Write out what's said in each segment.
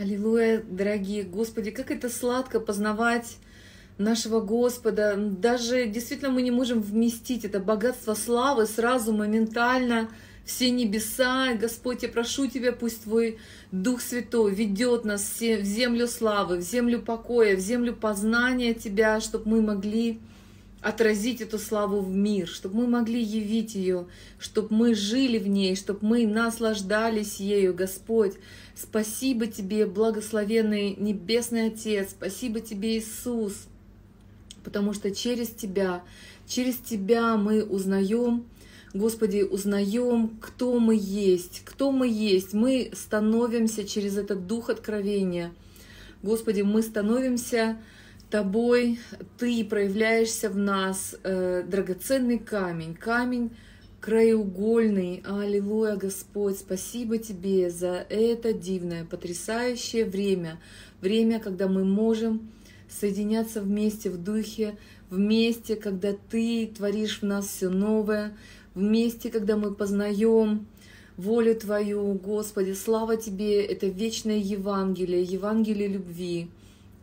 Аллилуйя, дорогие Господи, как это сладко познавать нашего Господа. Даже действительно мы не можем вместить это богатство славы сразу, моментально, все небеса. Господь, я прошу Тебя, пусть Твой Дух Святой ведет нас в землю славы, в землю покоя, в землю познания Тебя, чтобы мы могли отразить эту славу в мир, чтобы мы могли явить ее, чтобы мы жили в ней, чтобы мы наслаждались ею, Господь. Спасибо Тебе, благословенный Небесный Отец, спасибо Тебе, Иисус, потому что через Тебя, через Тебя мы узнаем, Господи, узнаем, кто мы есть, кто мы есть. Мы становимся через этот дух откровения. Господи, мы становимся Тобой, Ты проявляешься в нас, э, драгоценный камень, камень краеугольный. Аллилуйя, Господь, спасибо Тебе за это дивное, потрясающее время, время, когда мы можем соединяться вместе в духе, вместе, когда Ты творишь в нас все новое, вместе, когда мы познаем волю Твою, Господи, слава Тебе, это вечное Евангелие, Евангелие любви,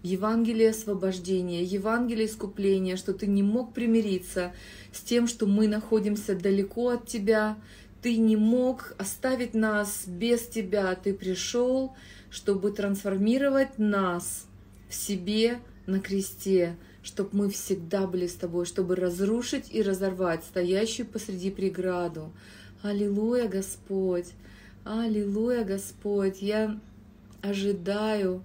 Евангелие освобождения, Евангелие искупления, что Ты не мог примириться с тем, что мы находимся далеко от Тебя, Ты не мог оставить нас без Тебя, Ты пришел, чтобы трансформировать нас в себе на кресте, чтобы мы всегда были с Тобой, чтобы разрушить и разорвать стоящую посреди преграду. Аллилуйя, Господь! Аллилуйя, Господь! Я ожидаю,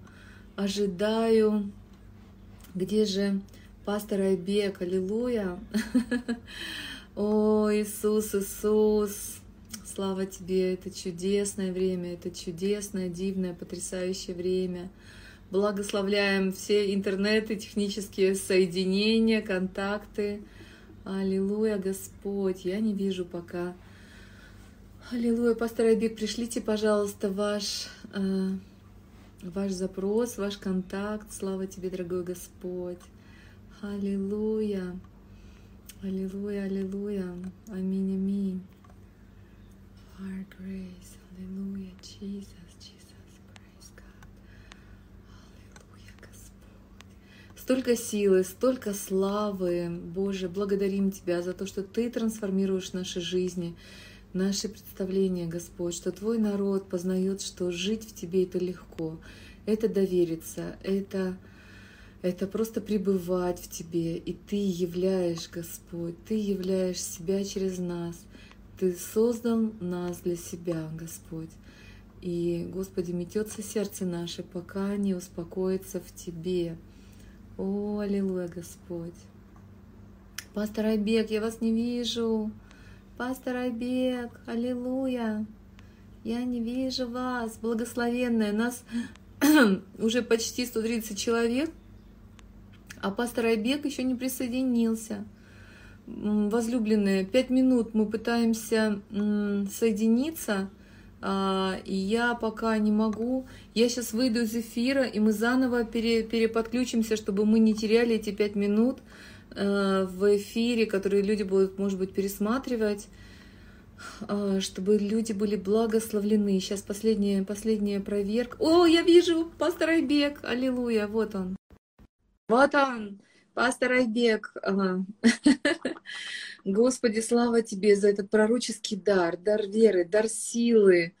ожидаю, где же пастор Айбек, аллилуйя! О, Иисус, Иисус! Слава Тебе, это чудесное время, это чудесное, дивное, потрясающее время — Благословляем все интернеты, технические соединения, контакты. Аллилуйя, Господь. Я не вижу пока. Аллилуйя, пастор Айбек, пришлите, пожалуйста, ваш, э, ваш запрос, ваш контакт. Слава тебе, дорогой Господь. Аллилуйя. Аллилуйя, аллилуйя. Аминь, аминь. Our grace. Аллилуйя, Jesus. Столько силы, столько славы, Боже, благодарим Тебя за то, что Ты трансформируешь наши жизни, наши представления, Господь, что Твой народ познает, что жить в Тебе это легко, это довериться, это, это просто пребывать в Тебе, и Ты являешь, Господь, Ты являешь себя через нас, Ты создал нас для себя, Господь. И, Господи, метется сердце наше, пока не успокоится в Тебе. О, аллилуйя, Господь. Пастор Айбек, я вас не вижу. Пастор Айбек, аллилуйя. Я не вижу вас, благословенная. Нас уже почти 130 человек, а пастор Айбек еще не присоединился. Возлюбленные, пять минут мы пытаемся соединиться – а, и я пока не могу. Я сейчас выйду из эфира, и мы заново пере, переподключимся, чтобы мы не теряли эти пять минут в эфире, которые люди будут, может быть, пересматривать, а, чтобы люди были благословлены. Сейчас последняя, последняя проверка. О, я вижу пастор Айбек, аллилуйя, вот он. Вот он, пастор Айбек. Господи, слава Тебе за этот пророческий дар, дар веры, дар силы,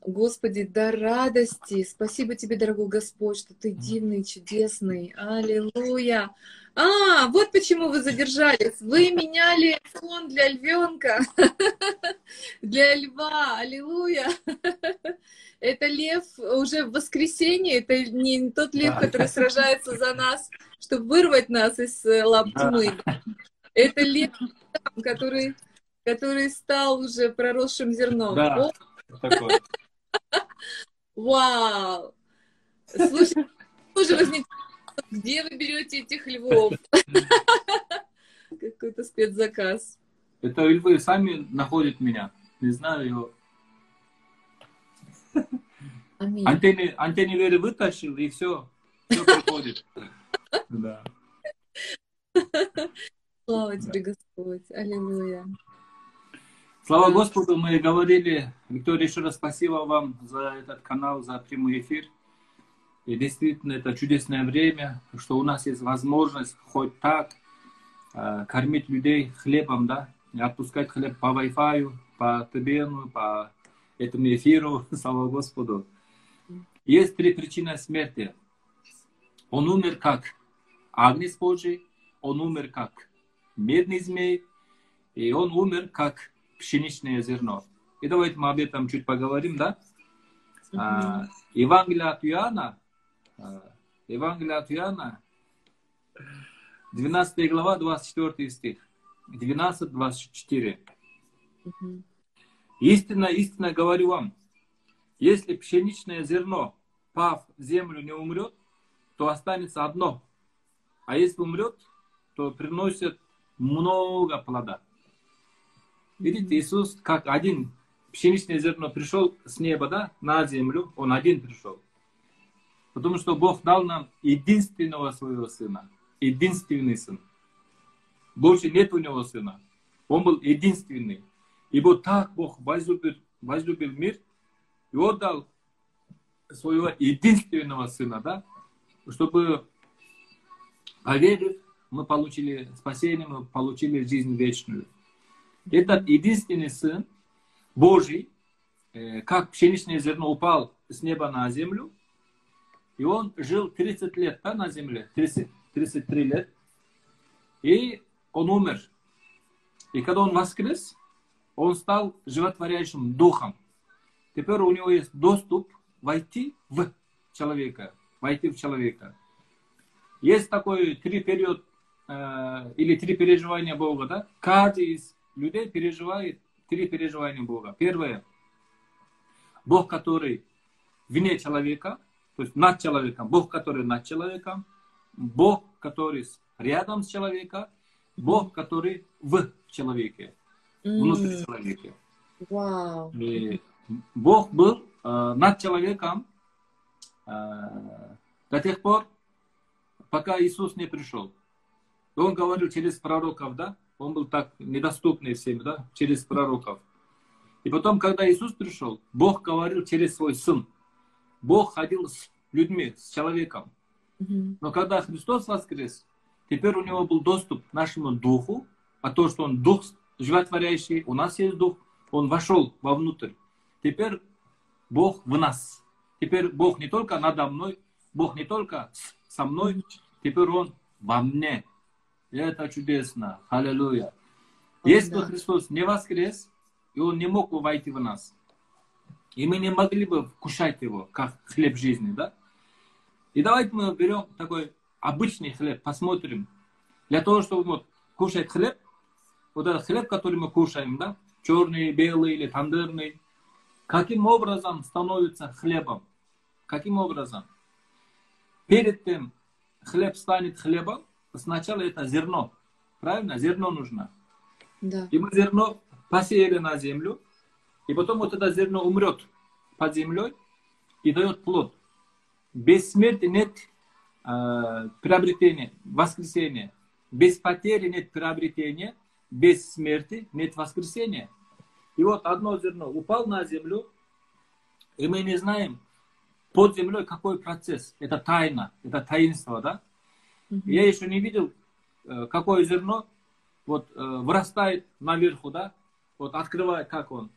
Господи, дар радости. Спасибо Тебе, дорогой Господь, что Ты дивный, чудесный. Аллилуйя. А, вот почему вы задержались. Вы меняли фон для львенка, для льва. Аллилуйя. Это лев уже в воскресенье, это не тот лев, который сражается за нас, чтобы вырвать нас из э, лап тьмы. Это лев который, который стал уже проросшим зерном. Да. Вау! Слушай, тоже возник где вы берете этих львов? Какой-то спецзаказ. Это львы сами находят меня. Не знаю его. Аминь. Антенны, антенны вытащил, и все. Все проходит. Да. Слава тебе, Господь. Аллилуйя. Слава Господу, мы говорили. Виктория, еще раз спасибо вам за этот канал, за прямой эфир. И действительно, это чудесное время, что у нас есть возможность хоть так э, кормить людей хлебом, да, отпускать хлеб по Wi-Fi, по ТБН, по этому эфиру, слава Господу. Есть три причины смерти. Он умер как Агнец Божий, он умер как медный змей, и он умер как пшеничное зерно. И давайте мы об этом чуть поговорим, да? А, Евангелие от Иоанна, Евангелие от Иоанна, 12 глава, 24 стих, 12-24. Mm-hmm. Истинно, истинно говорю вам, если пшеничное зерно, пав в землю, не умрет, то останется одно. А если умрет, то приносит много плода. Видите, Иисус как один пшеничное зерно пришел с неба, да, на землю, он один пришел. Потому что Бог дал нам единственного своего сына. Единственный сын. Больше нет у него сына. Он был единственный. Ибо так Бог возлюбил, возлюбил мир и отдал своего единственного сына, да, чтобы поверив, мы получили спасение, мы получили жизнь вечную. Этот единственный сын Божий, э, как пшеничное зерно упал с неба на землю, и он жил 30 лет да, на земле, 30, 33 лет, и он умер. И когда он воскрес, он стал животворящим духом. Теперь у него есть доступ войти в человека, войти в человека. Есть такой три период э, или три переживания Бога, да? Каждый из людей переживает три переживания Бога. Первое, Бог, который вне человека, то есть над человеком, Бог, который над человеком, Бог, который рядом с человеком, Бог, который в человеке внутри mm. человека. Wow. И Бог был э, над человеком э, до тех пор, пока Иисус не пришел. Он говорил через пророков, да? Он был так недоступный всем, да? Через пророков. И потом, когда Иисус пришел, Бог говорил через свой Сын. Бог ходил с людьми, с человеком. Mm-hmm. Но когда Христос воскрес, теперь у него был доступ к нашему духу, а то, что он дух животворящий, у нас есть Дух, Он вошел вовнутрь. Теперь Бог в нас. Теперь Бог не только надо мной, Бог не только со мной, теперь Он во мне. И это чудесно. Аллилуйя. Если бы Христос не воскрес, и Он не мог войти в нас, и мы не могли бы вкушать Его, как хлеб жизни, да? И давайте мы берем такой обычный хлеб, посмотрим. Для того, чтобы вот, кушать хлеб, вот этот хлеб, который мы кушаем, да, черный, белый или тандырный, каким образом становится хлебом? Каким образом? Перед тем хлеб станет хлебом, сначала это зерно. Правильно? Зерно нужно. Да. И мы зерно посеяли на землю, и потом вот это зерно умрет под землей и дает плод. Без смерти нет э, приобретения, воскресения. Без потери нет приобретения, без смерти нет воскресения. И вот одно зерно упал на землю, и мы не знаем под землей какой процесс. Это тайна, это таинство, да? Mm-hmm. Я еще не видел, э, какое зерно вот э, вырастает наверху, да? Вот открывает, как он.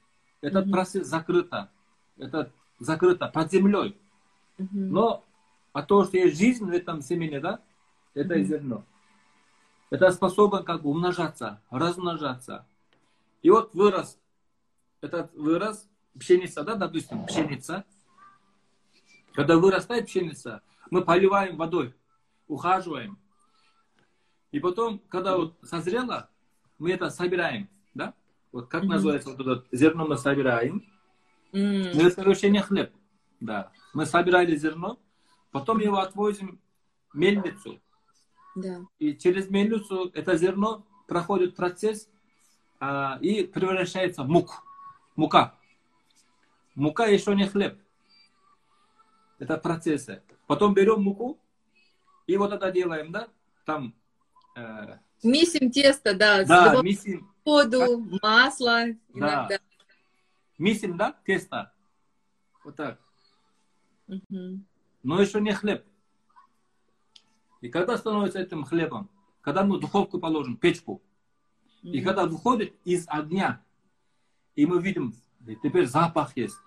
Этот mm-hmm. процесс закрыто. Это закрыто под землей. Mm-hmm. Но а то, что есть жизнь в этом семени, да? Это mm-hmm. зерно. Это способен как бы умножаться, размножаться. И вот вырос, этот вырос, пшеница, да, допустим, пшеница. Когда вырастает пшеница, мы поливаем водой, ухаживаем. И потом, когда вот созрело, мы это собираем, да? Вот как mm-hmm. называется вот это зерно мы собираем. Mm-hmm. Мы совершение хлеб, да. Мы собирали зерно, потом его отвозим в мельницу. Да. И через мельницу это зерно проходит процесс а, и превращается в мук. Мука. Мука еще не хлеб. Это процессы. Потом берем муку и вот это делаем, да? Там... Э, Мисим тесто, да. Да, мисим. Воду, как? масло иногда. Да. Мисим, да, тесто. Вот так. Угу. но еще не хлеб. И когда становится этим хлебом, когда мы духовку положим, печку, и когда выходит из огня, и мы видим, теперь запах есть,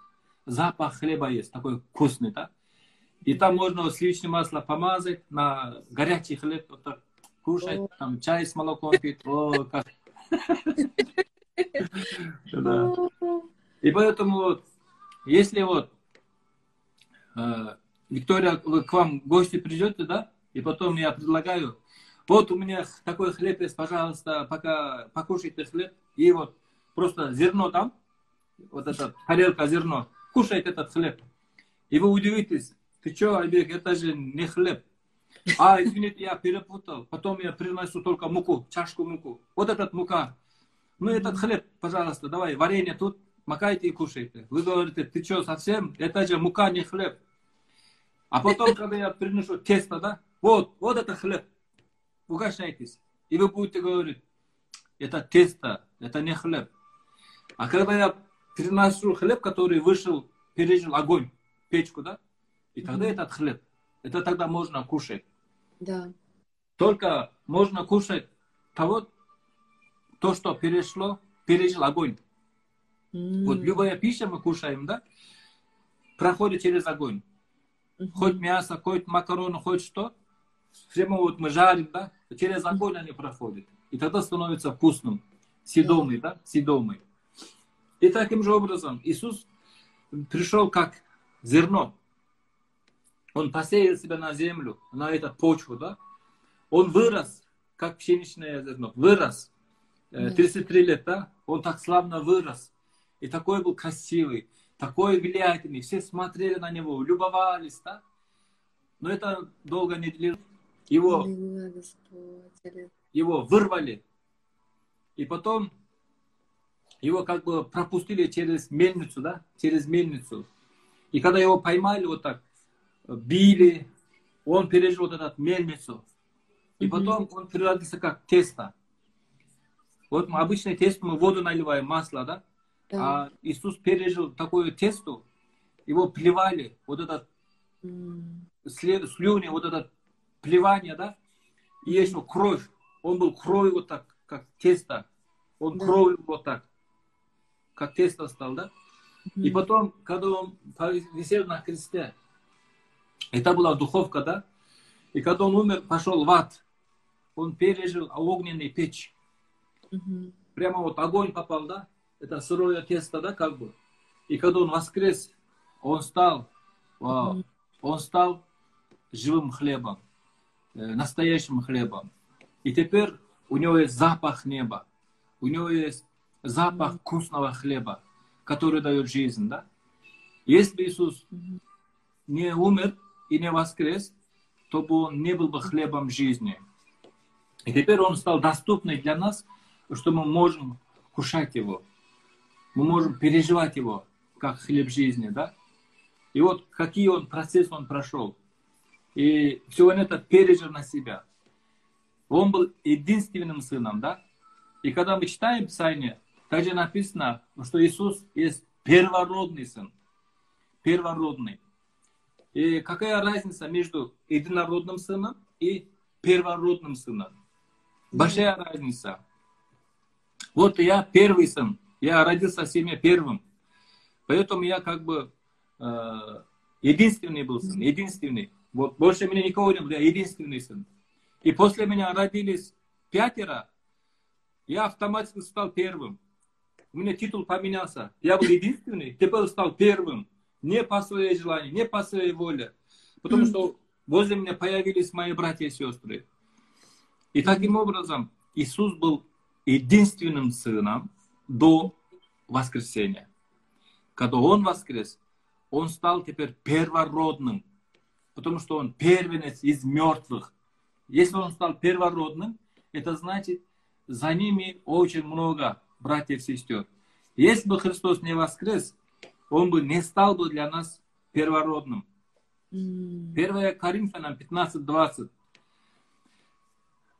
запах хлеба есть, такой вкусный, да? И там можно сливочное масло помазать на горячий хлеб, вот так кушать, там чай с молоком пить. О, как... да. И поэтому, если вот э, Виктория, к вам в гости придете, да, и потом я предлагаю, вот у меня такой хлеб есть, пожалуйста, пока покушайте хлеб, и вот просто зерно там, вот эта тарелка зерно, кушайте этот хлеб. И вы удивитесь, ты что, Альбек, это же не хлеб. А, извините, я перепутал. Потом я приношу только муку, чашку муку. Вот этот мука. Ну, этот хлеб, пожалуйста, давай, варенье тут, макайте и кушайте. Вы говорите, ты что, совсем? Это же мука, не хлеб. А потом, когда я приношу тесто, да, вот, вот это хлеб. Угощайтесь. И вы будете говорить, это тесто, это не хлеб. А когда я приношу хлеб, который вышел, пережил огонь, печку, да, и тогда mm-hmm. этот хлеб, это тогда можно кушать. Да. Только можно кушать того, то, что перешло, пережил огонь. Mm-hmm. Вот любая пища мы кушаем, да, проходит через огонь. Mm-hmm. Хоть мясо, хоть макароны, хоть что. Прямо вот мы жарим, да, через огонь они проходят. И тогда становится вкусным, съедомый, да, съедомый. И таким же образом Иисус пришел как зерно. Он посеял себя на землю, на эту почву, да? Он вырос, как пшеничное зерно, вырос. 33 э, лет, да? Он так славно вырос. И такой был красивый, такой влиятельный. Все смотрели на него, любовались, да? Но это долго не длилось. Его, его вырвали. И потом его как бы пропустили через мельницу, да? Через мельницу. И когда его поймали вот так, били, он пережил вот этот мельницу. И потом он превратился как тесто. Вот мы обычное тесто, мы воду наливаем, масло, да? да. А Иисус пережил такое тесто, его плевали, вот этот mm. слюни, вот это плевание, да? И еще кровь. Он был кровью вот так, как тесто. Он да. кровью вот так, как тесто стал, да? Mm. И потом, когда он висел на кресте, это была духовка, да? И когда он умер, пошел в ад. Он пережил огненный печь. Угу. Прямо вот огонь попал, да? Это сырое тесто, да, как бы. И когда он воскрес, он стал, вау, он стал живым хлебом, э, настоящим хлебом. И теперь у него есть запах неба, у него есть запах вкусного хлеба, который дает жизнь, да? Если Иисус не умер, и не воскрес, то бы он не был бы хлебом жизни. И теперь он стал доступный для нас, что мы можем кушать его. Мы можем переживать его, как хлеб жизни, да? И вот какие он процесс он прошел. И все он это пережил на себя. Он был единственным сыном, да? И когда мы читаем Писание, также написано, что Иисус есть первородный сын. Первородный. И какая разница между единородным сыном и первородным сыном? Большая разница. Вот я первый сын, я родился в семье первым. Поэтому я как бы э, единственный был сын, единственный. Вот больше меня никого не было, я единственный сын. И после меня родились пятеро, я автоматически стал первым. У меня титул поменялся. Я был единственный, теперь стал первым. Не по своей желанию, не по своей воле. Потому что возле меня появились мои братья и сестры. И таким образом Иисус был единственным сыном до воскресения. Когда Он воскрес, Он стал теперь первородным, потому что Он первенец из мертвых. Если Он стал первородным, это значит, за ними очень много братьев и сестер. Если бы Христос не воскрес, он бы не стал бы для нас первородным. 1 Коринфянам 15.20.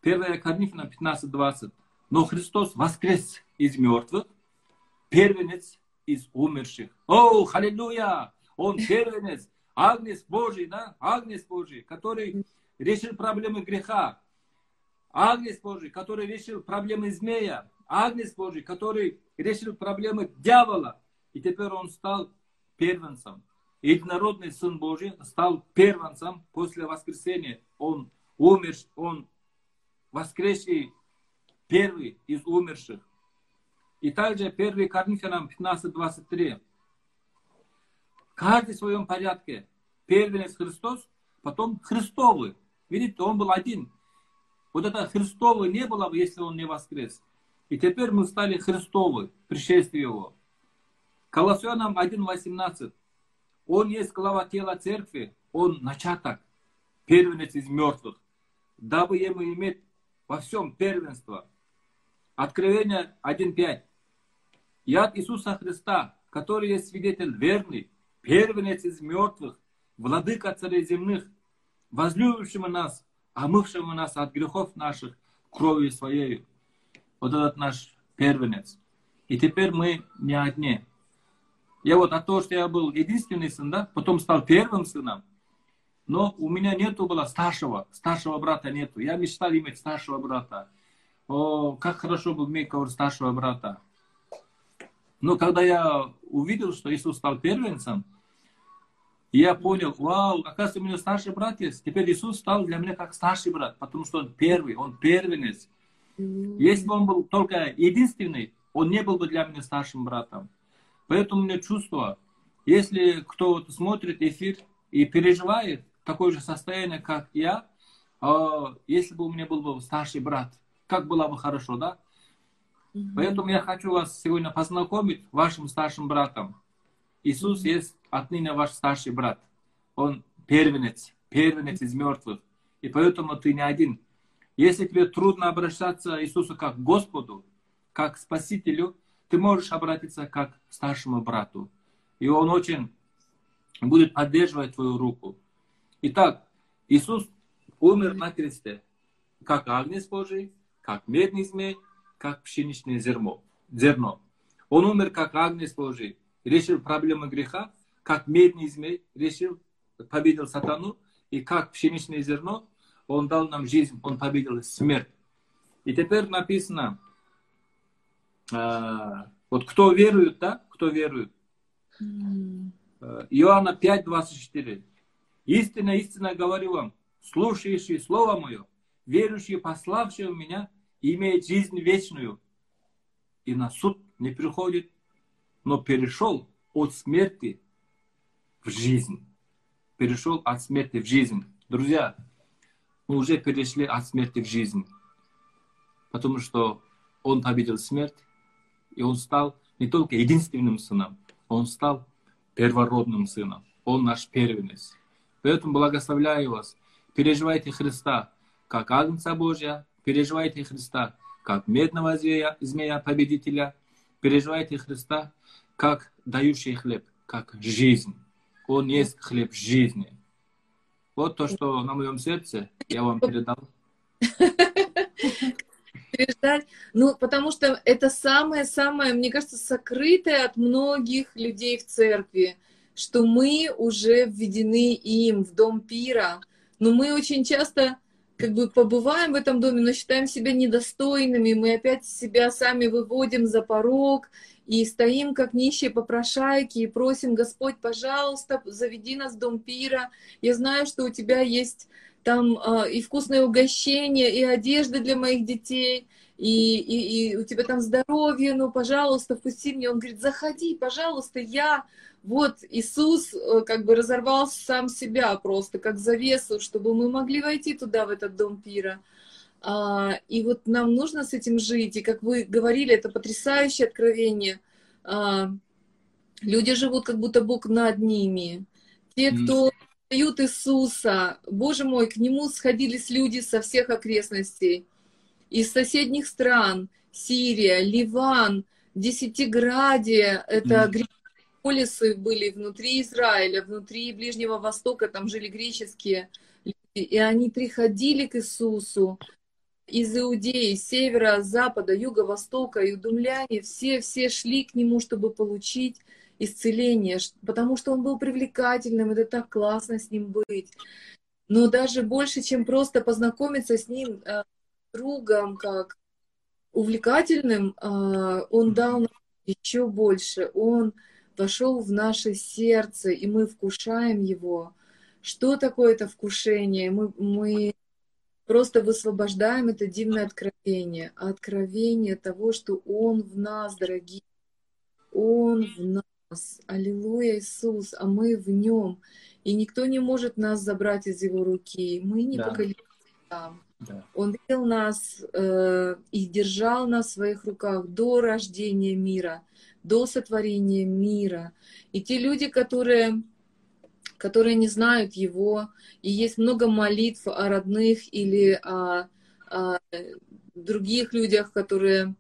1 Коринфянам 15.20. Но Христос воскрес из мертвых, первенец из умерших. О, халилюя! Он первенец. Агнец Божий, да, Агнец Божий, который решил проблемы греха. Агнец Божий, который решил проблемы змея. Агнец Божий, который решил проблемы дьявола. И теперь он стал первенцем. Единородный Сын Божий стал первенцем после воскресения. Он умер, он воскресший первый из умерших. И также 1 Коринфянам 15.23. Каждый в своем порядке. Первенец Христос, потом Христовый. Видите, он был один. Вот это Христовый не было бы, если он не воскрес. И теперь мы стали Христовы, пришествие его. Колоссянам 1.18. Он есть глава тела церкви, он начаток, первенец из мертвых, дабы ему иметь во всем первенство. Откровение 1.5. Яд Иисуса Христа, который есть свидетель верный, первенец из мертвых, владыка царей земных, возлюбившего нас, омывшего нас от грехов наших кровью своей. Вот этот наш первенец. И теперь мы не одни. Я вот от того, что я был единственный сын, да, потом стал первым сыном, но у меня нету было старшего, старшего брата нету. Я мечтал иметь старшего брата. О, как хорошо бы иметь кого старшего брата. Но когда я увидел, что Иисус стал первенцем, я понял, вау, оказывается, у меня старший брат есть. Теперь Иисус стал для меня как старший брат, потому что он первый, он первенец. Если бы он был только единственный, он не был бы для меня старшим братом. Поэтому у меня чувство, если кто смотрит эфир и переживает такое же состояние, как я, а, если бы у меня был бы старший брат, как было бы хорошо, да? Mm-hmm. Поэтому я хочу вас сегодня познакомить вашим старшим братом. Иисус mm-hmm. есть отныне ваш старший брат. Он первенец, первенец из мертвых. И поэтому ты не один. Если тебе трудно обращаться к Иисусу как к Господу, как к Спасителю, ты можешь обратиться как к старшему брату. И он очень будет поддерживать твою руку. Итак, Иисус умер на кресте, как агнец Божий, как медный змей, как пшеничное зерно. зерно. Он умер как агнец Божий, решил проблемы греха, как медный змей решил, победил сатану, и как пшеничное зерно, он дал нам жизнь, он победил смерть. И теперь написано, вот кто верует, да, кто верует. Иоанна 5, 24. Истинно, истинно говорю вам, слушающий Слово Мое, верующий пославшего меня, имеет жизнь вечную. И на суд не приходит, но перешел от смерти в жизнь. Перешел от смерти в жизнь. Друзья, мы уже перешли от смерти в жизнь. Потому что Он победил смерть, и он стал не только единственным сыном, он стал первородным сыном. Он наш первенец. Поэтому благословляю вас. Переживайте Христа как Агнца Божья, переживайте Христа как медного змея, змея победителя, переживайте Христа как дающий хлеб, как жизнь. Он есть хлеб жизни. Вот то, что на моем сердце я вам передал. переждать. Ну, потому что это самое-самое, мне кажется, сокрытое от многих людей в церкви, что мы уже введены им в дом пира. Но мы очень часто как бы побываем в этом доме, но считаем себя недостойными, мы опять себя сами выводим за порог и стоим как нищие попрошайки и просим, Господь, пожалуйста, заведи нас в дом пира. Я знаю, что у тебя есть там э, и вкусное угощение, и одежда для моих детей, и, и, и у тебя там здоровье, ну, пожалуйста, впусти меня. Он говорит, заходи, пожалуйста, я... Вот Иисус э, как бы разорвал сам себя просто, как завесу, чтобы мы могли войти туда, в этот дом пира. А, и вот нам нужно с этим жить. И как вы говорили, это потрясающее откровение. А, люди живут как будто Бог над ними. Те, кто поют Иисуса, Боже мой, к Нему сходились люди со всех окрестностей, из соседних стран, Сирия, Ливан, Десятиградие, это mm. полисы были внутри Израиля, внутри Ближнего Востока, там жили греческие люди, и они приходили к Иисусу из Иудеи, севера, запада, юга, востока, и удумляне, все, все шли к Нему, чтобы получить исцеление, потому что он был привлекательным, это так классно с ним быть. Но даже больше, чем просто познакомиться с ним, э, другом, как увлекательным, э, он дал нам еще больше. Он вошел в наше сердце, и мы вкушаем его. Что такое это вкушение? Мы, мы просто высвобождаем это дивное откровение. Откровение того, что Он в нас, дорогие. Он в нас. Аллилуйя, Иисус, а мы в Нем. И никто не может нас забрать из Его руки. Мы не да. поколеблемся там. Да. Он видел нас э, и держал нас в своих руках до рождения мира, до сотворения мира. И те люди, которые которые не знают его, и есть много молитв о родных или о, о других людях, которые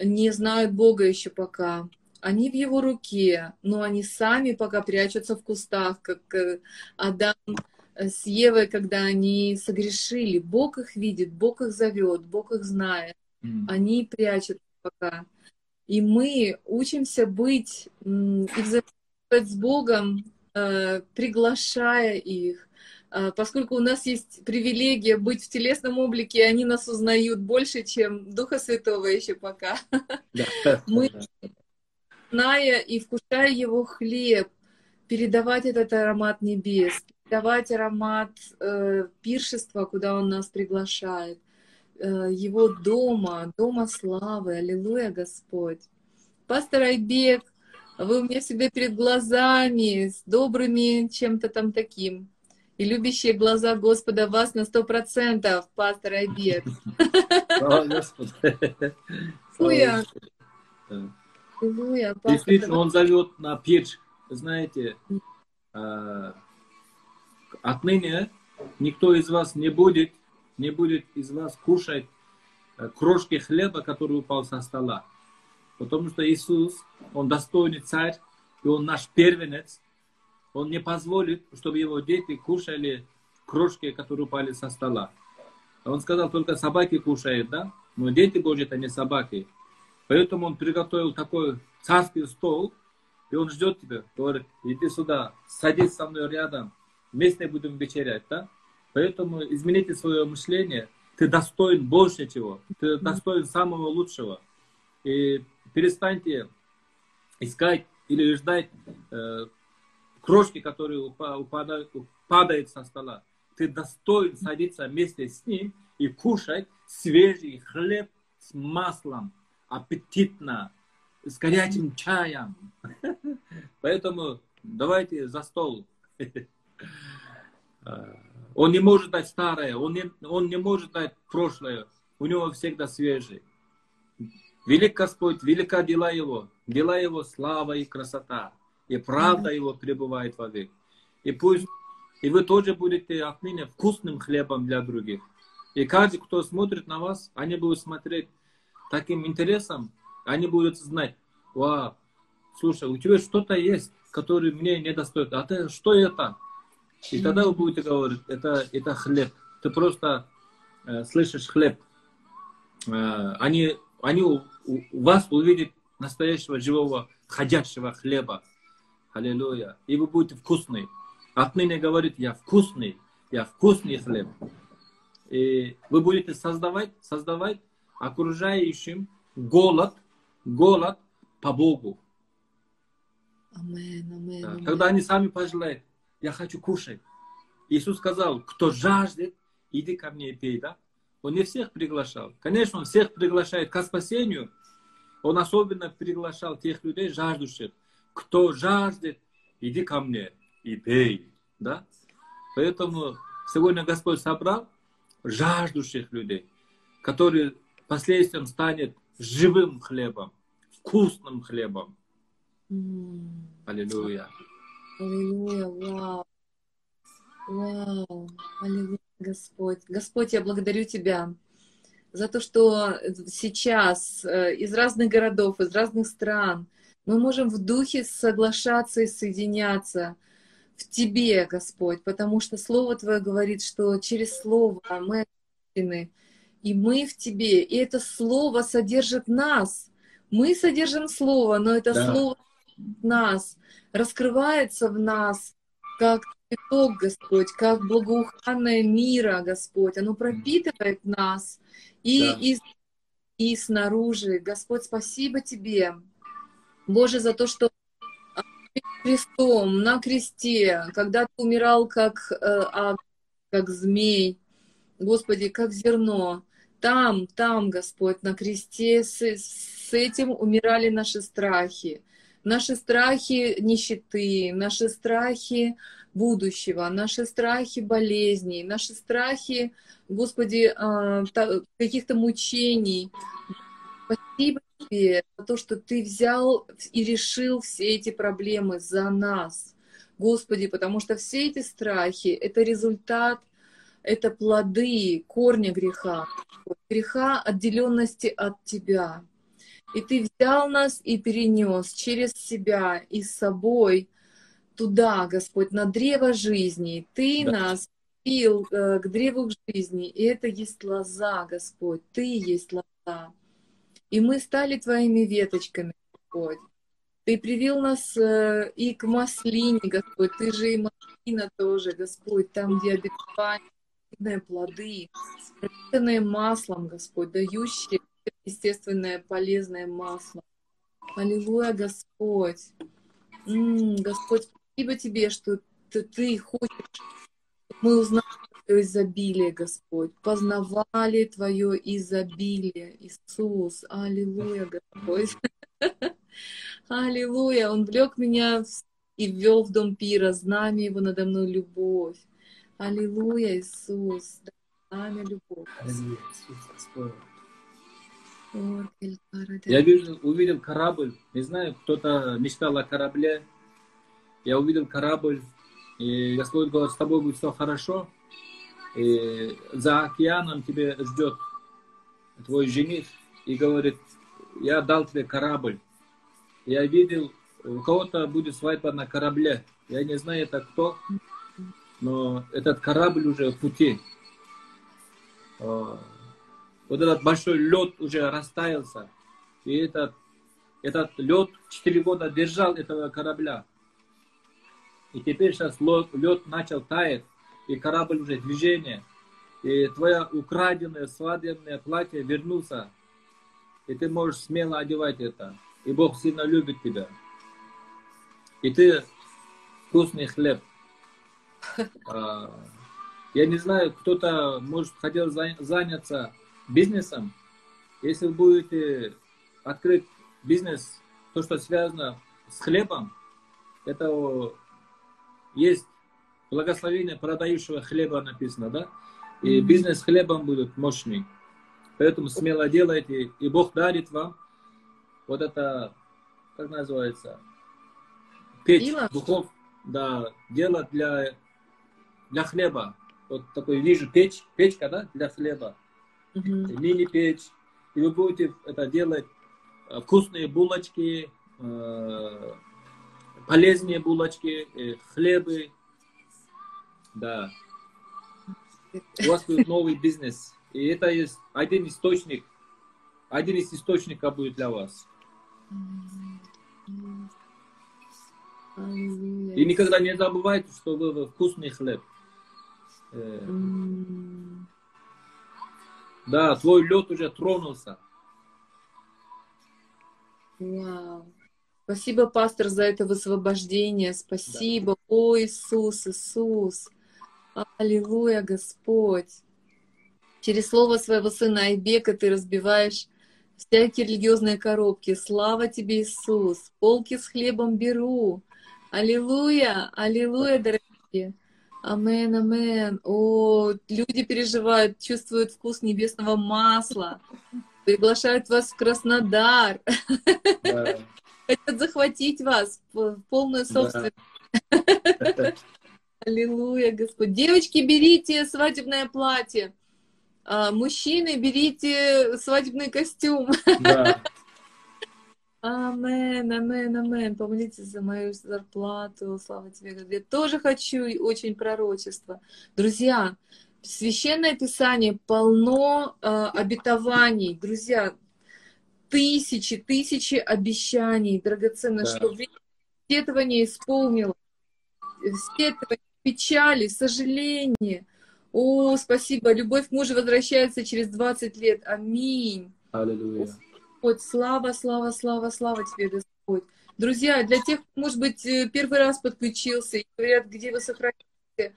не знают Бога еще пока. Они в его руке, но они сами пока прячутся в кустах, как э, Адам с Евой, когда они согрешили. Бог их видит, Бог их зовет, Бог их знает. Mm. Они прячутся пока. И мы учимся быть и взаимодействовать с Богом Э, приглашая их, э, поскольку у нас есть привилегия быть в телесном облике, и они нас узнают больше, чем Духа Святого еще пока. Мы, зная и вкушая Его хлеб, передавать этот аромат небес, передавать аромат э, пиршества, куда Он нас приглашает, э, Его дома, дома славы. Аллилуйя, Господь. Пастор Айбек, вы у меня всегда перед глазами, с добрыми чем-то там таким. И любящие глаза Господа вас на сто процентов, пастор Айбек. Слава Господу. Аллилуйя. Действительно, он зовет на печь. Знаете, а, отныне никто из вас не будет, не будет из вас кушать э, крошки хлеба, который упал со стола. Потому что Иисус, Он достойный царь, и Он наш первенец. Он не позволит, чтобы его дети кушали крошки, которые упали со стола. Он сказал, только собаки кушают, да? Но дети Божьи это не собаки. Поэтому он приготовил такой царский стол, и он ждет тебя, говорит, иди сюда, садись со мной рядом, вместе будем вечерять, да? Поэтому измените свое мышление, ты достоин больше чего, ты достоин самого лучшего. И перестаньте искать или ждать э, крошки, которые упадают, падают со стола. Ты достоин садиться вместе с ним и кушать свежий хлеб с маслом, аппетитно, с горячим чаем. Поэтому давайте за стол. Он не может дать старое, он не, он не может дать прошлое. У него всегда свежий. Велик Господь, велика дела Его, дела Его слава и красота, и правда Его пребывает вовек. И пусть и вы тоже будете отныне вкусным хлебом для других. И каждый, кто смотрит на вас, они будут смотреть таким интересом, они будут знать, вау, слушай, у тебя что-то есть, которое мне не достает. А ты, что это? И тогда вы будете говорить, это, это хлеб. Ты просто э, слышишь хлеб. Э, они, они у вас увидит настоящего живого ходящего хлеба. Аллилуйя. И вы будете вкусный. Отныне говорит, я вкусный, я вкусный хлеб. И вы будете создавать, создавать окружающим голод, голод по Богу. Амен, амен, да. Когда они сами пожелают, я хочу кушать. Иисус сказал, кто жаждет, иди ко мне и пей, да? Он не всех приглашал. Конечно, он всех приглашает к спасению. Он особенно приглашал тех людей, жаждущих. Кто жаждет, иди ко мне и пей. Да? Поэтому сегодня Господь собрал жаждущих людей, которые последствием станет живым хлебом, вкусным хлебом. Mm. Аллилуйя. Аллилуйя, вау. Вау, аллилуйя. Господь. Господь, я благодарю Тебя за то, что сейчас э, из разных городов, из разных стран мы можем в духе соглашаться и соединяться в Тебе, Господь, потому что Слово Твое говорит, что через Слово мы объединены, и мы в Тебе, и это Слово содержит нас. Мы содержим Слово, но это да. Слово нас, раскрывается в нас, как цветок, Господь, как благоуханное мира, Господь. Оно пропитывает нас и, да. и, и снаружи. Господь, спасибо Тебе, Боже, за то, что крестом, на кресте, когда ты умирал как, э, как змей, Господи, как зерно, там, там, Господь, на кресте с, с этим умирали наши страхи. Наши страхи нищеты, наши страхи будущего, наши страхи болезней, наши страхи, Господи, а, каких-то мучений. Спасибо Тебе за то, что Ты взял и решил все эти проблемы за нас. Господи, потому что все эти страхи — это результат, это плоды корня греха, греха отделенности от Тебя. И Ты взял нас и перенес через себя и с собой туда, Господь, на древо жизни. Ты да. нас пил э, к древу жизни, и это есть лоза, Господь. Ты есть лоза. И мы стали Твоими веточками, Господь. Ты привел нас э, и к маслине, Господь. Ты же и маслина тоже, Господь, там, где обетование, плоды, пропитанные маслом, Господь, дающие естественное полезное масло. Аллилуйя, Господь. М-м, Господь, спасибо Тебе, что ты, ты хочешь, мы узнали Твое изобилие, Господь, познавали Твое изобилие, Иисус. Аллилуйя, Господь. Аллилуйя. Он влек меня и ввел в дом пира, знамя его надо мной любовь. Аллилуйя, Иисус. Знамя любовь. Аллилуйя, Иисус, Господь. Я видел, увидел корабль. Не знаю, кто-то мечтал о корабле. Я увидел корабль, и Господь говорит, с тобой будет все хорошо. И за океаном тебе ждет твой жених и говорит, я дал тебе корабль. Я видел, у кого-то будет свадьба на корабле. Я не знаю, это кто, но этот корабль уже в пути. А, вот этот большой лед уже растаялся. И этот, этот лед 4 года держал этого корабля. И теперь сейчас лед начал таять, и корабль уже движение. И твое украденное свадебное платье вернулся. И ты можешь смело одевать это. И Бог сильно любит тебя. И ты вкусный хлеб. А, я не знаю, кто-то, может, хотел заняться бизнесом, если вы будете открыть бизнес, то, что связано с хлебом, это есть благословение продающего хлеба написано, да? И бизнес с хлебом будет мощный. Поэтому смело делайте, и Бог дарит вам вот это, как называется, печь, духов, да, дело для, для хлеба. Вот такой вижу печь, печка, да, для хлеба mm-hmm. мини-печь, и вы будете это делать э, вкусные булочки, э, полезные булочки, э, хлебы, да. У вас будет новый бизнес. И это есть один источник, один из источников будет для вас. И никогда не забывайте, что вы вкусный хлеб. Да, твой лед уже тронулся. Вау. Спасибо, пастор, за это высвобождение. Спасибо. Да. О, Иисус, Иисус. Аллилуйя, Господь. Через слово своего сына Айбека ты разбиваешь всякие религиозные коробки. Слава тебе, Иисус. Полки с хлебом беру. Аллилуйя, аллилуйя, дорогие. Амен, амен. О, люди переживают, чувствуют вкус небесного масла. Приглашают вас в Краснодар. Да. Хотят захватить вас в полную собственность. Да. Аллилуйя, Господь. Девочки, берите свадебное платье. А, мужчины, берите свадебный костюм. Да. Амен, амен, амен. Помолитесь за мою зарплату. Слава тебе, Господи. Я тоже хочу очень пророчество. Друзья, Священное Писание полно э, обетований. Друзья, тысячи, тысячи обещаний, драгоценных, да. что время сетование исполнилось. Сетование, печали, сожаление. О, спасибо. Любовь к мужу возвращается через 20 лет. Аминь. Аллилуйя. Господь, слава, слава, слава, слава тебе, Господь. Друзья, для тех, кто, может быть, э, первый раз подключился и говорят, где вы сохраните,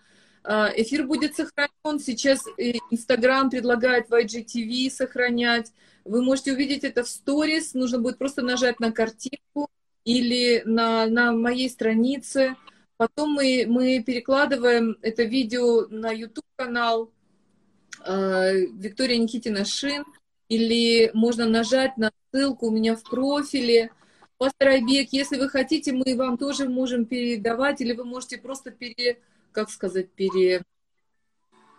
а, эфир будет сохранен. Сейчас э, Инстаграм предлагает в IGTV сохранять. Вы можете увидеть это в сторис. Нужно будет просто нажать на картинку или на, на моей странице. Потом мы, мы перекладываем это видео на YouTube-канал э, Виктория Никитина Шин. Или можно нажать на ссылку у меня в профиле. Пастор Айбек, если вы хотите, мы вам тоже можем передавать, или вы можете просто пере, как сказать, пере...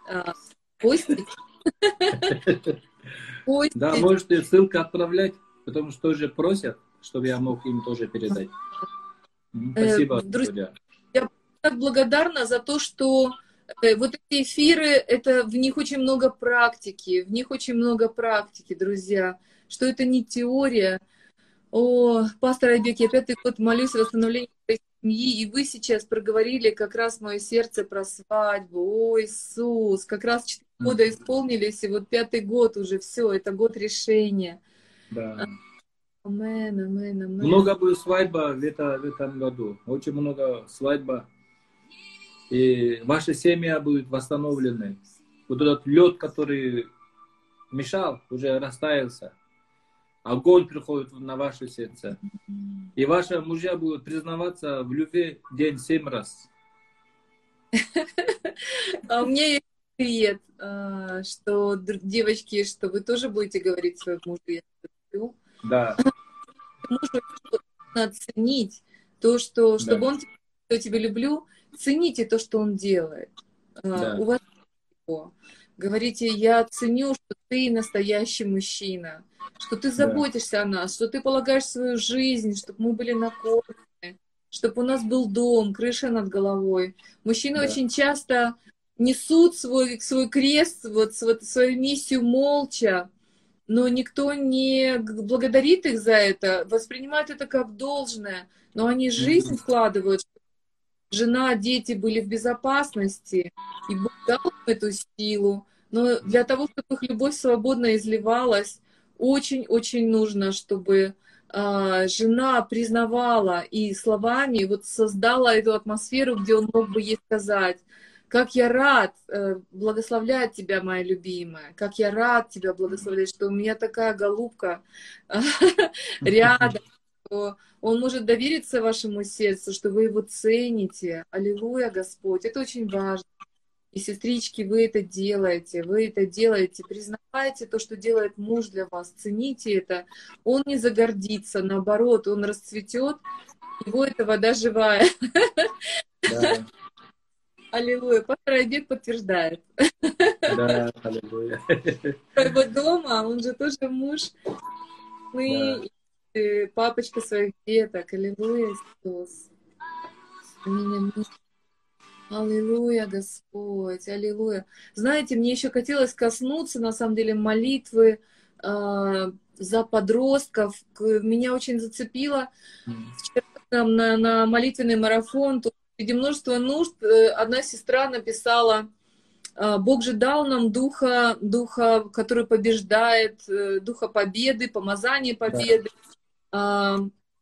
А, постить. Да, можете ссылку отправлять, потому что тоже просят, чтобы я мог им тоже передать. Э, Спасибо, друзья. Я так благодарна за то, что э, вот эти эфиры, это в них очень много практики, в них очень много практики, друзья, что это не теория. О, пастор Айбек, я пятый год молюсь о восстановлении своей семьи, и вы сейчас проговорили как раз мое сердце про свадьбу. О, Иисус, как раз четыре года исполнились, и вот пятый год уже все, это год решения. Да. Амен, амен, амен. Много будет свадьба в, это, в этом году. Очень много свадьба. И ваша семья будет восстановлены. Вот этот лед, который мешал, уже растаялся. Огонь приходит на ваше сердце. И ваши мужья будут признаваться в любви день семь раз. А у меня есть привет, а, что, девочки, что вы тоже будете говорить своему мужу, я люблю. Да. Мужу нужно ценить то, что, чтобы да. он я тебя люблю, цените то, что он делает. А, да. У вас Говорите, я ценю, что ты настоящий мужчина, что ты заботишься да. о нас, что ты полагаешь свою жизнь, чтобы мы были накормлены, чтобы у нас был дом, крыша над головой. Мужчины да. очень часто несут свой, свой крест, вот, вот свою миссию молча, но никто не благодарит их за это, воспринимают это как должное, но они жизнь вкладывают, жена, дети были в безопасности, и Бог дал эту силу. Но для того, чтобы их любовь свободно изливалась, очень-очень нужно, чтобы э, жена признавала и словами вот создала эту атмосферу, где он мог бы ей сказать, как я рад э, благословлять тебя, моя любимая, как я рад тебя благословлять, что у меня такая голубка рядом, он может довериться вашему сердцу, что вы его цените. Аллилуйя, Господь. Это очень важно. И, сестрички, вы это делаете, вы это делаете, признавайте то, что делает муж для вас, цените это. Он не загордится, наоборот, он расцветет, его эта вода живая. Да. Аллилуйя. Пастор Айбек подтверждает. Да, аллилуйя. Своего дома, он же тоже муж. Мы да. Папочка своих деток. Аллилуйя, Иисус. Аминь, аминь. Аллилуйя, Господь, аллилуйя. Знаете, мне еще хотелось коснуться, на самом деле, молитвы э, за подростков. Меня очень зацепило. Вчера там на, на молитвенный марафон, тут среди множества нужд, э, одна сестра написала, э, Бог же дал нам духа, духа, который побеждает, э, духа победы, помазание победы. Да.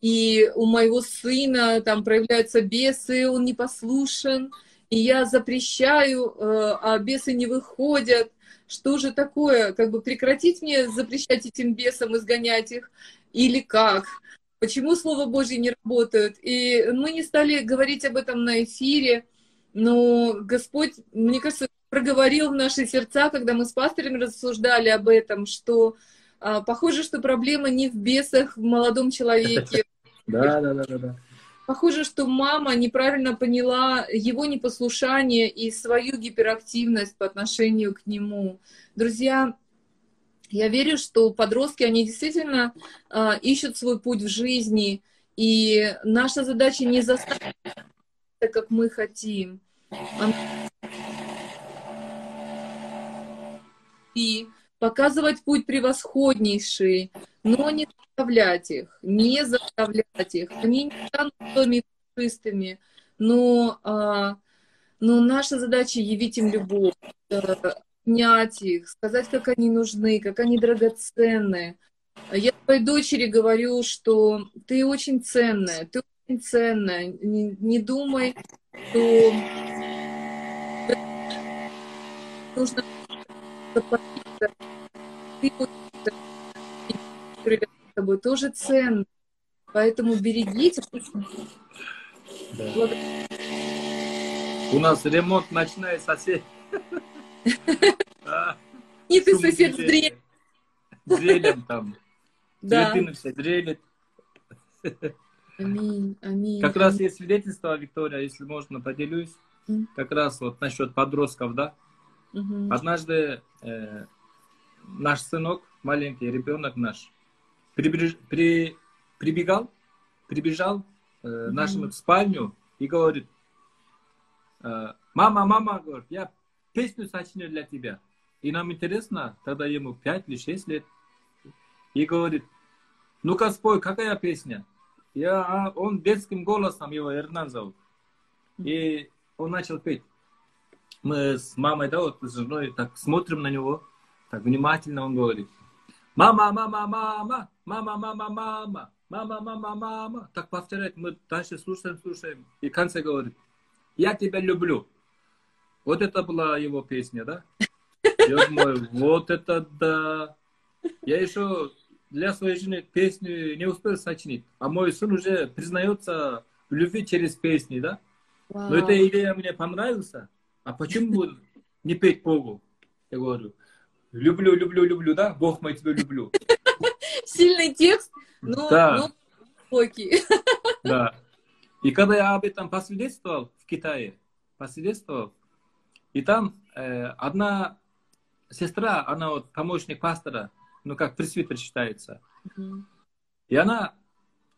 И у моего сына там проявляются бесы, он непослушен и я запрещаю, э, а бесы не выходят. Что же такое? Как бы прекратить мне запрещать этим бесам, изгонять их? Или как? Почему Слово Божье не работает? И мы не стали говорить об этом на эфире, но Господь, мне кажется, проговорил в наши сердца, когда мы с пасторами рассуждали об этом, что похоже, что проблема не в бесах в молодом человеке. Да, да, да, да. Похоже, что мама неправильно поняла его непослушание и свою гиперактивность по отношению к нему. Друзья, я верю, что подростки, они действительно э, ищут свой путь в жизни, и наша задача не заставить так, как мы хотим. И показывать путь превосходнейший, но не заставлять их, не заставлять их. Они не станут твоими чистыми, но, а, но наша задача явить им любовь, понять их, сказать, как они нужны, как они драгоценны. Я своей дочери говорю, что ты очень ценная, ты очень ценная. Не, не думай, что нужно ты с тобой тоже ценный. Поэтому берегите. Да. У нас ремонт ночная сосед. Не ты сосед с дрелем. Дрелем там. Да. Цветы все дрелит. Аминь, аминь. Как раз есть свидетельство, Виктория, если можно, поделюсь. Как раз вот насчет подростков, да. Однажды э, наш сынок, маленький ребенок наш, прибеж... при... прибегал, прибежал э, mm-hmm. нашему в спальню и говорит, э, мама, мама, говорит, я песню сочиню для тебя. И нам интересно, тогда ему 5 или 6 лет. И говорит, ну-ка спой, какая песня? Я, а, он детским голосом, его Эрнан зовут. И он начал петь. Мы с мамой, да, вот с женой так смотрим на него, так внимательно он говорит. Мама, мама, мама, мама, мама, мама, мама, мама, мама. Так повторяет, мы дальше слушаем, слушаем. И в конце говорит, я тебя люблю. Вот это была его песня, да? Я думаю, вот это да. Я еще для своей жены песню не успел сочинить, а мой сын уже признается в любви через песни, да? Вау. Но эта идея мне понравилась. А почему не петь Богу? Я говорю, люблю, люблю, люблю, да? Бог мой тебя люблю. Сильный текст, но, да. но глубокий. Да. И когда я об этом посвидетельствовал в Китае, посвидетельствовал, и там э, одна сестра, она вот помощник пастора, ну как пресвитер считается, mm-hmm. и она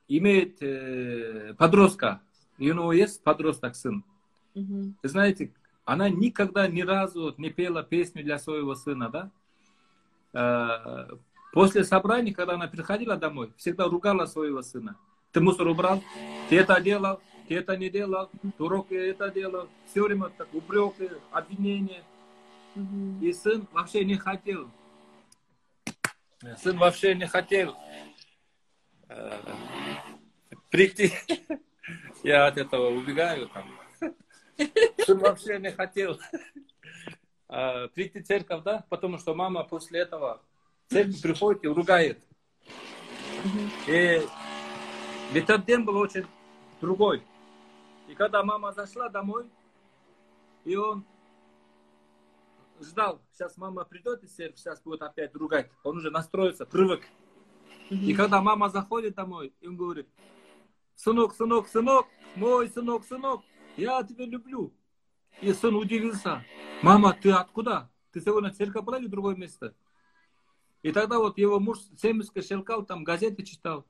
имеет э, подростка, и у него есть подросток сын. Mm-hmm. Вы знаете, она никогда ни разу не пела песню для своего сына, да? Э, после собрания, когда она приходила домой, всегда ругала своего сына. Ты мусор убрал, ты это делал, ты это не делал, ты урок это делал. Все время так упреки, обвинения. И сын вообще не хотел. Сын вообще не хотел э, прийти. Я от этого убегаю там. Сын вообще не хотел э, прийти в церковь, да, потому что мама после этого в церковь приходит и ругает. И ведь этот день был очень другой. И когда мама зашла домой, и он ждал, сейчас мама придет из церкви, сейчас будет опять ругать. Он уже настроится, привык. И когда мама заходит домой, и он говорит, сынок, сынок, сынок, мой сынок, сынок, я тебя люблю. И сын удивился. Мама, ты откуда? Ты сегодня церковь была или в другое место? И тогда вот его муж семечко щелкал, там газеты читал.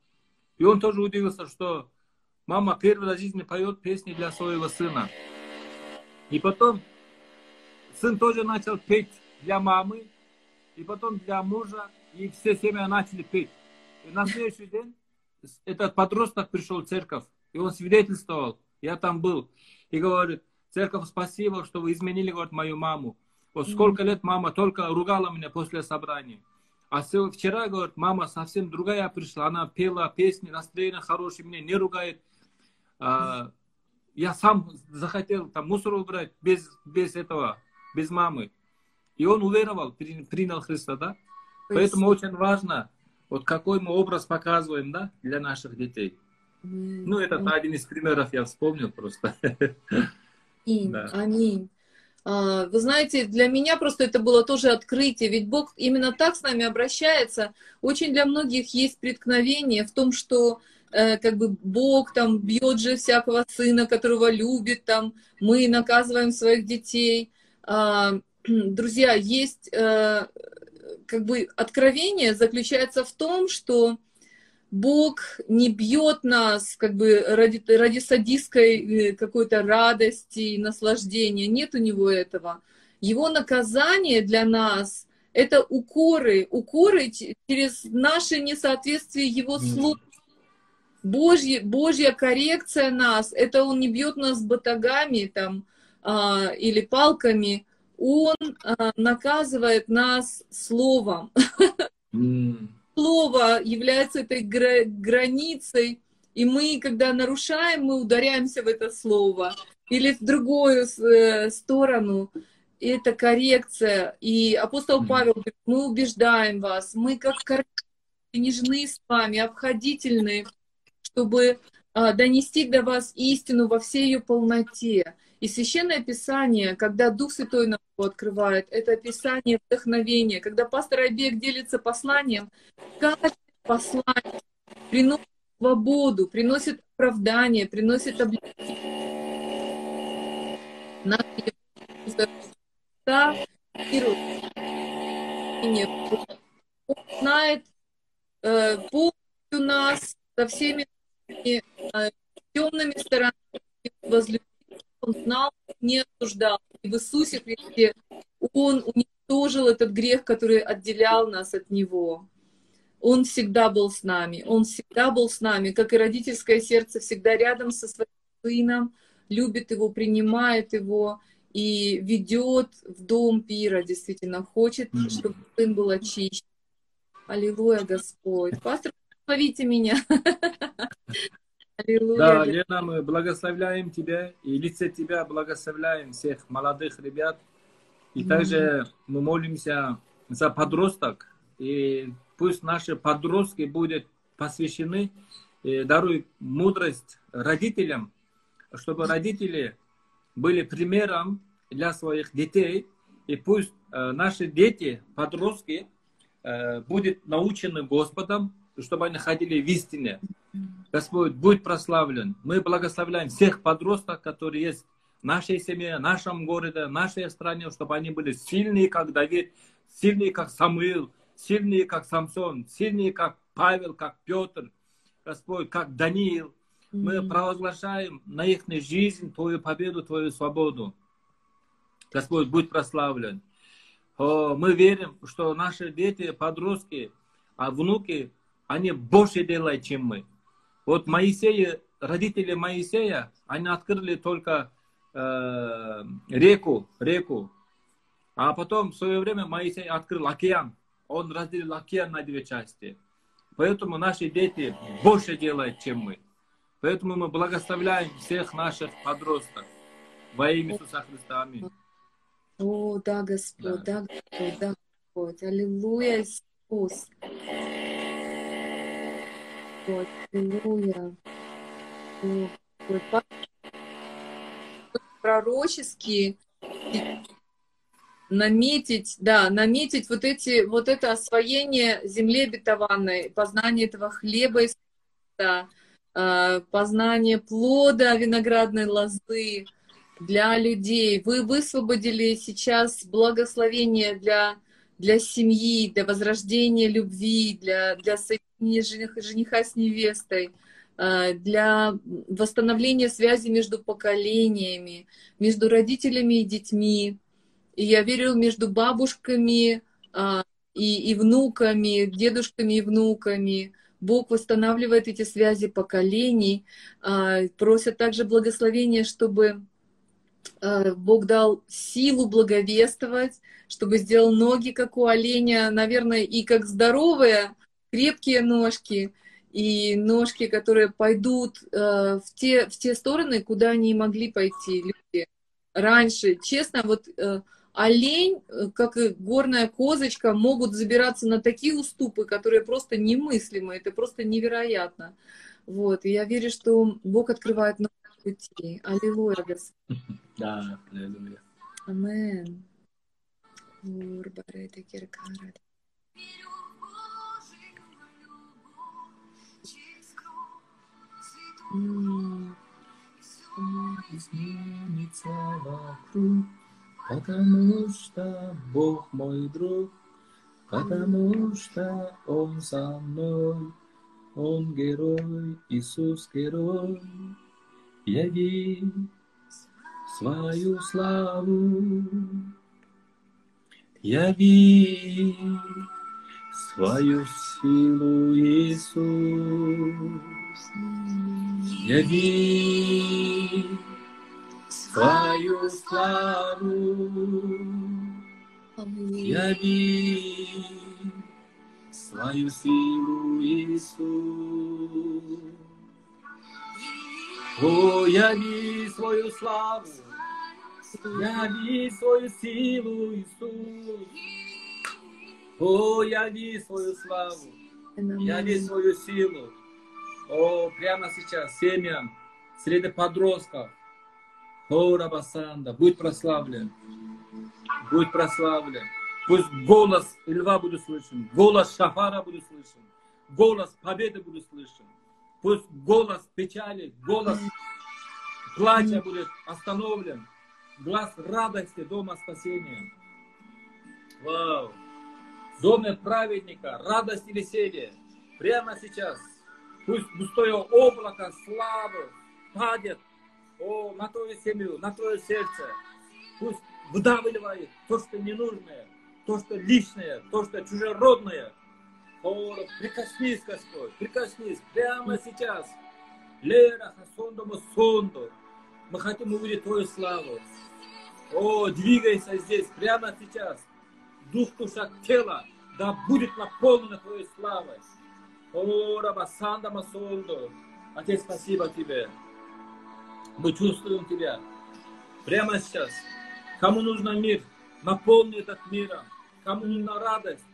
И он тоже удивился, что мама первый раз в жизни поет песни для своего сына. И потом сын тоже начал петь для мамы, и потом для мужа, и все семьи начали петь. И на следующий день этот подросток пришел в церковь, и он свидетельствовал, я там был, и говорит, церковь, спасибо, что вы изменили, говорит, мою маму. Вот сколько лет мама только ругала меня после собрания. А вчера, говорит, мама совсем другая пришла. Она пела песни, настроение хорошее, меня не ругает. А, я сам захотел там мусор убрать без, без этого, без мамы. И он уверовал, принял Христа, да? Поэтому очень важно, вот какой мы образ показываем, да, для наших детей. Ну, это один из примеров я вспомнил просто. Аминь. Да. Аминь. А, вы знаете, для меня просто это было тоже открытие, ведь Бог именно так с нами обращается. Очень для многих есть преткновение в том, что э, как бы Бог там бьет же всякого сына, которого любит, там мы наказываем своих детей. А, друзья, есть э, как бы откровение заключается в том, что Бог не бьет нас как бы ради, ради садистской э, какой-то радости и наслаждения. Нет у него этого. Его наказание для нас – это укоры, укоры через наше несоответствие его слов. Божья, Божья коррекция нас, это Он не бьет нас батагами там, а, или палками, Он а, наказывает нас словом. Mm. Слово является этой гра- границей, и мы, когда нарушаем, мы ударяемся в это слово. Или в другую э, сторону. Это коррекция. И апостол Павел говорит, мы убеждаем вас, мы как нежны с вами, обходительны, чтобы а, донести до вас истину во всей ее полноте. И Священное Писание, когда Дух Святой нам его открывает, это Писание вдохновения. Когда пастор Айбек делится посланием, каждое послание приносит свободу, приносит оправдание, приносит облегчение. Он знает э, полностью нас со всеми э, темными сторонами возлюбил. Он знал, не осуждал. И в Иисусе Христе Он уничтожил этот грех, который отделял нас от Него. Он всегда был с нами, Он всегда был с нами, как и родительское сердце всегда рядом со своим сыном, любит его, принимает его и ведет в дом пира, действительно, хочет, чтобы сын был очищен. Аллилуйя, Господь. Пастор, благословите меня. Аллилуйя. Да, Лена, мы благословляем тебя и лице тебя благословляем всех молодых ребят. И также мы молимся за подросток. И пусть наши подростки будут посвящены, и даруй мудрость родителям, чтобы родители были примером для своих детей, и пусть э, наши дети, подростки, э, будут научены Господом, чтобы они ходили в истине. Господь, будь прославлен. Мы благословляем всех подростков, которые есть в нашей семье, в нашем городе, в нашей стране, чтобы они были сильные, как Давид, сильные, как Самуил, сильные, как Самсон, сильные, как Павел, как Петр, Господь, как Даниил. Мы провозглашаем на их жизнь Твою победу, Твою свободу. Господь, будь прославлен. Мы верим, что наши дети, подростки, а внуки, они больше делают, чем мы. Вот Моисея, родители Моисея, они открыли только э, реку, реку. А потом в свое время Моисей открыл океан. Он разделил океан на две части. Поэтому наши дети больше делают, чем мы. Поэтому мы благословляем всех наших подростков. Во имя Иисуса Христа. Аминь. О, да, Господь, да, да Господь, да, Господь. Аллилуйя, Иисус. Аллилуйя. Пророческие наметить, да, наметить вот эти, вот это освоение земли обетованной, познание этого хлеба да, познание плода виноградной лозы, для людей. Вы высвободили сейчас благословение для, для семьи, для возрождения любви, для, для соединения жениха, жениха с невестой, э, для восстановления связи между поколениями, между родителями и детьми. И я верю между бабушками э, и, и внуками, дедушками и внуками. Бог восстанавливает эти связи поколений, э, просят также благословения, чтобы Бог дал силу благовествовать, чтобы сделал ноги, как у оленя, наверное, и как здоровые, крепкие ножки, и ножки, которые пойдут э, в, те, в те стороны, куда они могли пойти люди раньше. Честно, вот э, олень, как и горная козочка, могут забираться на такие уступы, которые просто немыслимы, это просто невероятно. Вот, и я верю, что Бог открывает новые пути. Аллилуйя, Господь. Да, аллилуйя. Амен. Изменится вокруг, потому что Бог мой друг, потому что Он со мной, Он герой, Иисус герой, яви свою славу. Яви свою силу, Иисус. Яви свою славу, яви свою силу, Иисус. О, яви свою славу, яви свою силу, Иисус. О, яви свою славу, яви свою силу. О, прямо сейчас семьям среди подростков. О, Рабасанда, будь прославлен. Будь прославлен. Пусть голос льва будет слышен, голос шафара будет слышен, голос победы будет слышен. Пусть голос печали, голос плача будет остановлен, глаз радости дома спасения. Вау! Доме праведника, радость и веселье. Прямо сейчас. Пусть густое облако славы падет о, на твою семью, на твое сердце. Пусть выдавливает то, что ненужное, то, что личное, то, что чужеродное. О, прикоснись, Господь, прикоснись прямо сейчас. Лера, хасонду, сонду. Мы хотим увидеть Твою славу. О, двигайся здесь, прямо сейчас. Дух, душа, тело, да будет наполнено Твоей славой. О, Рабасанда Масонду. Отец, спасибо Тебе. Мы чувствуем Тебя. Прямо сейчас. Кому нужно мир, наполни этот миром. Кому нужна радость,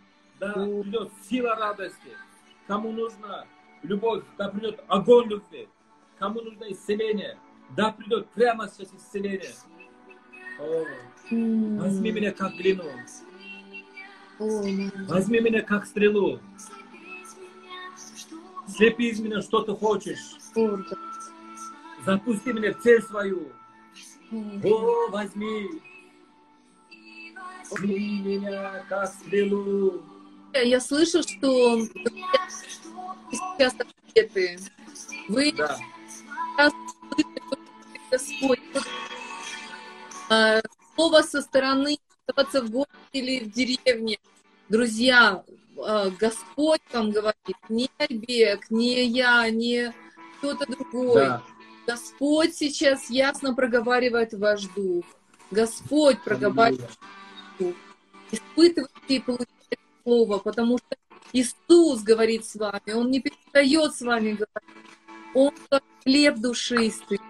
да придет сила радости. Кому нужна любовь, да придет огонь любви. Кому нужно исцеление, да придет прямо сейчас исцеление. О, возьми меня как глину. Возьми меня как стрелу. Слепи из меня, что ты хочешь. Запусти меня в цель свою. О, возьми. Возьми меня как стрелу. Я слышу, что сейчас ответы. Вы Да. сейчас Господь. А, Слово со стороны оставаться в городе или в деревне. Друзья, а, Господь вам говорит, не Альбек, не я, не кто-то другой. Да. Господь сейчас ясно проговаривает ваш дух. Господь проговаривает дух. Испытывайте и получайте слово, потому что Иисус говорит с вами, Он не перестает с вами говорить. Он как хлеб душистый,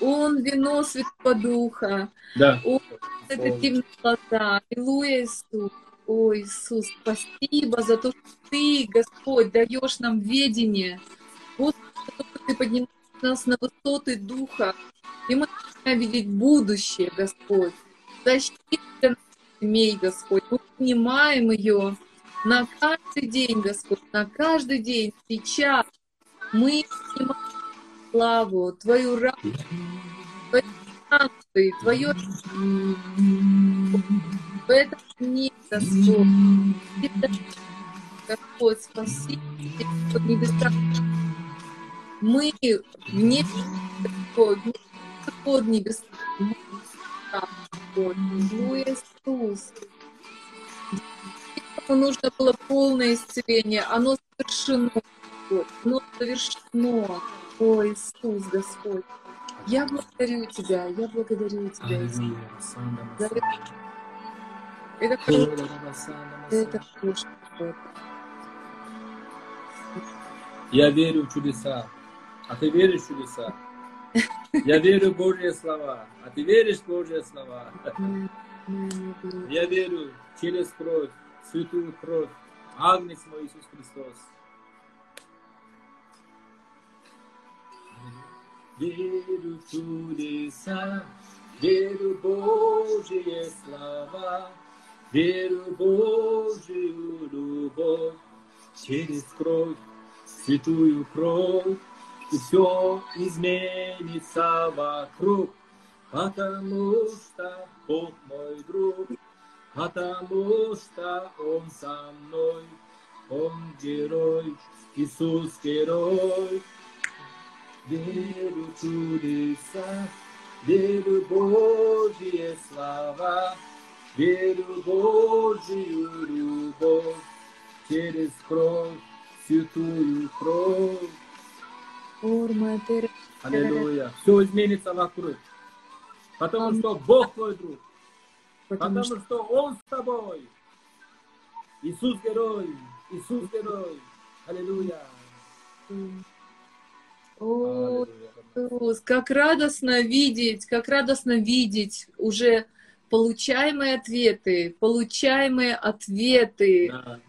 Он вино Святого Духа, Да. Он это темнота. Аллилуйя, Иисус. О, Иисус, спасибо за то, что Ты, Господь, даешь нам ведение. Господи, что Ты поднимаешь нас на высоты Духа, и мы начинаем видеть будущее, Господь. Защита наших семей, Господь. Мы понимаем ее на каждый день, Господь, на каждый день, сейчас. Мы понимаем славу, Твою радость, Твою санкции, Твое в этом дне, Господь. Господь, спасибо Господь, небеса. Мы вне Господь, Господь, Аллилуйя, Иисус. Нужно было полное исцеление. Оно совершено. Оно совершено. О, Иисус, Господь. Я благодарю Тебя, я благодарю Тебя, Иисус. Это, хорошо, это хорошо. Я верю в чудеса. А ты веришь в чудеса? Я верю в Божьи слова. А ты веришь в Божьи слова? Я верю через кровь, святую кровь, Агнец мой Иисус Христос. Верю в чудеса, верю в Божьи слова, верю в Божью любовь. Через кровь, святую кровь, и все изменится вокруг, потому что Бог мой друг, потому что Он со мной, Он герой, Иисус герой. Верю чудеса, верю в Божьи слова, верю в Божью любовь через кровь, святую кровь. Аллилуйя. Все изменится вокруг. Потому что Бог твой друг. Потому, Потому что Он с тобой. Иисус герой. Иисус герой. Аллилуйя. О, Иисус, как радостно видеть, как радостно видеть уже получаемые ответы, получаемые ответы. Да.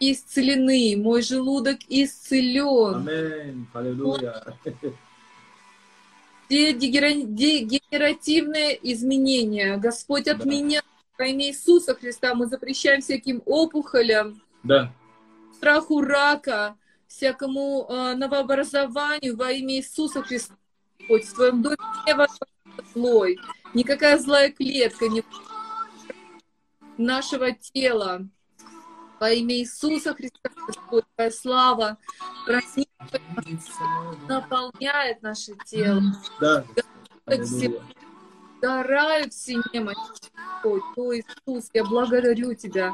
Исцелены, мой желудок исцелен. Аминь. Аллилуйя. Все дегенеративные изменения Господь отменяет. Во имя Иисуса Христа мы запрещаем всяким опухолям, да. страху рака, всякому э, новообразованию во имя Иисуса Христа. Господь, в твоем доме не злой, никакая злая клетка не нашего тела. Во имя Иисуса Христа, Господь, Твоя слава наполняет наше тело. Да. Сгорают все немощи. О, Иисус, я благодарю Тебя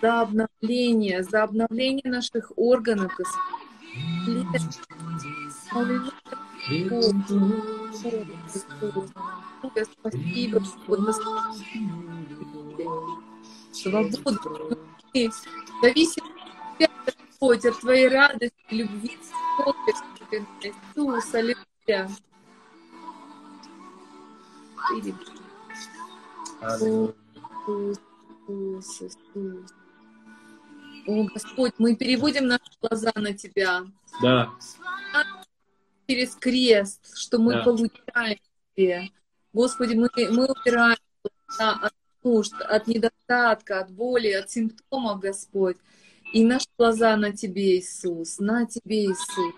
за обновление, за обновление наших органов. Спасибо, свободу, зависит Господь, от Твоей радости, любви, Иисус, аллилуйя. Иисус, Иисус. О, Господь, мы переводим наши глаза на Тебя. Да. Через крест, что мы да. получаем Тебе. Господи, мы, мы убираем от нужд, от недостатка, от боли, от симптомов, Господь. И наши глаза на Тебе, Иисус, на Тебе, Иисус.